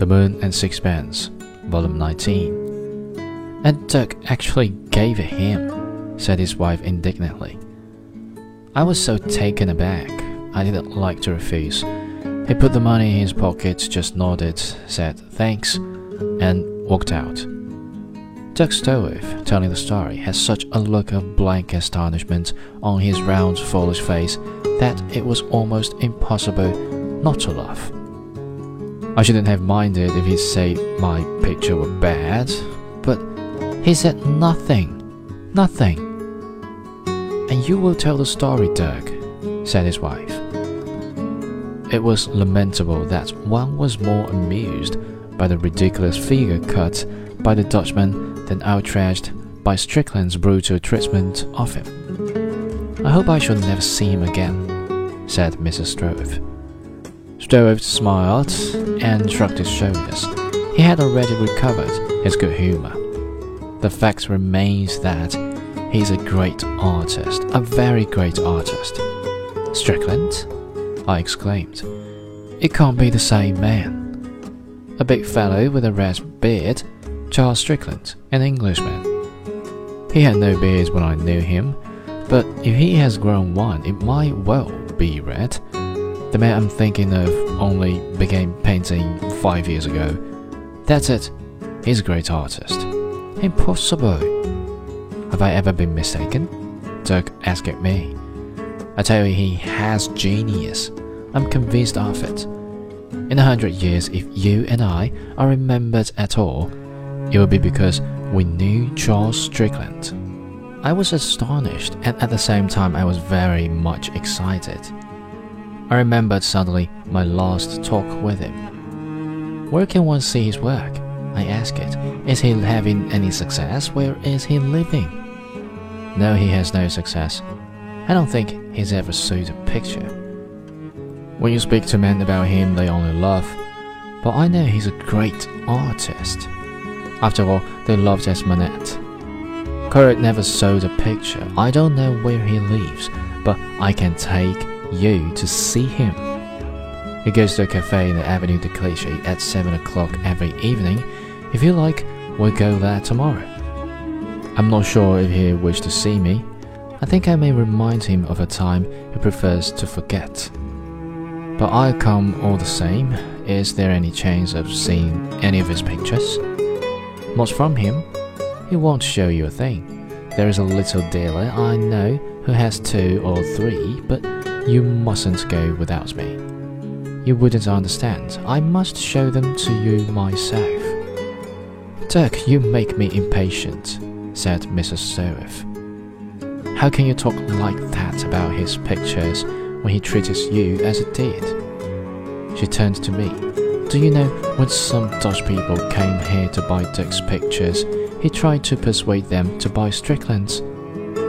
The Moon and Sixpence, Volume 19. And Dirk actually gave it him, said his wife indignantly. I was so taken aback, I didn't like to refuse. He put the money in his pocket, just nodded, said thanks, and walked out. Dirk Stroeve, telling the story, had such a look of blank astonishment on his round, foolish face that it was almost impossible not to laugh. I shouldn't have minded if he said my picture were bad, but he said nothing. Nothing. And you will tell the story, Dirk, said his wife. It was lamentable that one was more amused by the ridiculous figure cut by the Dutchman than outraged by Strickland's brutal treatment of him. I hope I shall never see him again, said Mrs. Stroeve. Stroeve smiled and shrugged his shoulders. He had already recovered his good humor. The fact remains that he's a great artist, a very great artist. Strickland? I exclaimed. It can't be the same man. A big fellow with a red beard, Charles Strickland, an Englishman. He had no beard when I knew him, but if he has grown one, it might well be red. The man I'm thinking of only began painting five years ago. That's it. He's a great artist. Impossible. Have I ever been mistaken? Dirk asked me. I tell you, he has genius. I'm convinced of it. In a hundred years, if you and I are remembered at all, it will be because we knew Charles Strickland. I was astonished, and at the same time, I was very much excited. I remembered suddenly my last talk with him. Where can one see his work? I asked it. Is he having any success? Where is he living? No, he has no success. I don't think he's ever sold a picture. When you speak to men about him, they only laugh. But I know he's a great artist. After all, they loved as Manet. Corot never sold a picture. I don't know where he lives, but I can take you to see him. He goes to a cafe in the Avenue de Clichy at 7 o'clock every evening. If you like, we'll go there tomorrow. I'm not sure if he wishes to see me. I think I may remind him of a time he prefers to forget. But I'll come all the same. Is there any chance of seeing any of his pictures? Not from him. He won't show you a thing. There is a little dealer I know who has two or three, but you mustn't go without me. You wouldn't understand. I must show them to you myself. Dirk, you make me impatient, said Mrs. Stroeve. How can you talk like that about his pictures when he treats you as he did? She turned to me. Do you know when some Dutch people came here to buy Dirk's pictures, he tried to persuade them to buy Strickland's?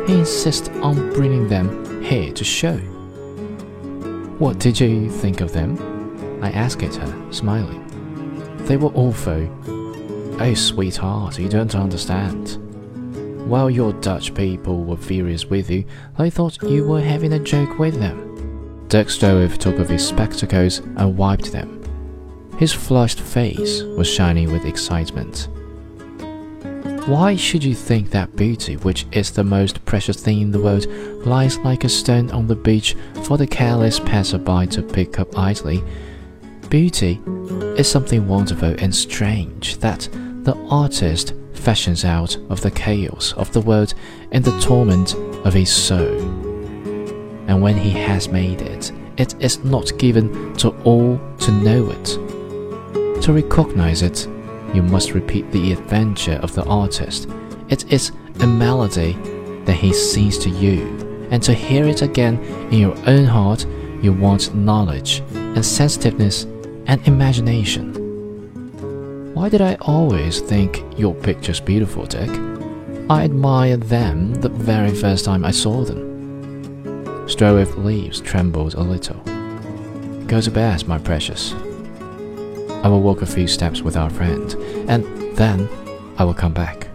He insists on bringing them here to show. What did you think of them? I asked at her, smiling. They were awful. Oh, sweetheart, you don't understand. While your Dutch people were furious with you, they thought you were having a joke with them. Dirk took off his spectacles and wiped them. His flushed face was shining with excitement. Why should you think that beauty, which is the most precious thing in the world, lies like a stone on the beach for the careless passerby to pick up idly? Beauty is something wonderful and strange that the artist fashions out of the chaos of the world and the torment of his soul. And when he has made it, it is not given to all to know it. To recognize it you must repeat the adventure of the artist. It is a melody that he sings to you, and to hear it again in your own heart, you want knowledge and sensitiveness and imagination. Why did I always think your pictures beautiful, Dirk? I admired them the very first time I saw them. Stroeve leaves trembled a little. Go to bed, my precious. I will walk a few steps with our friend, and then I will come back.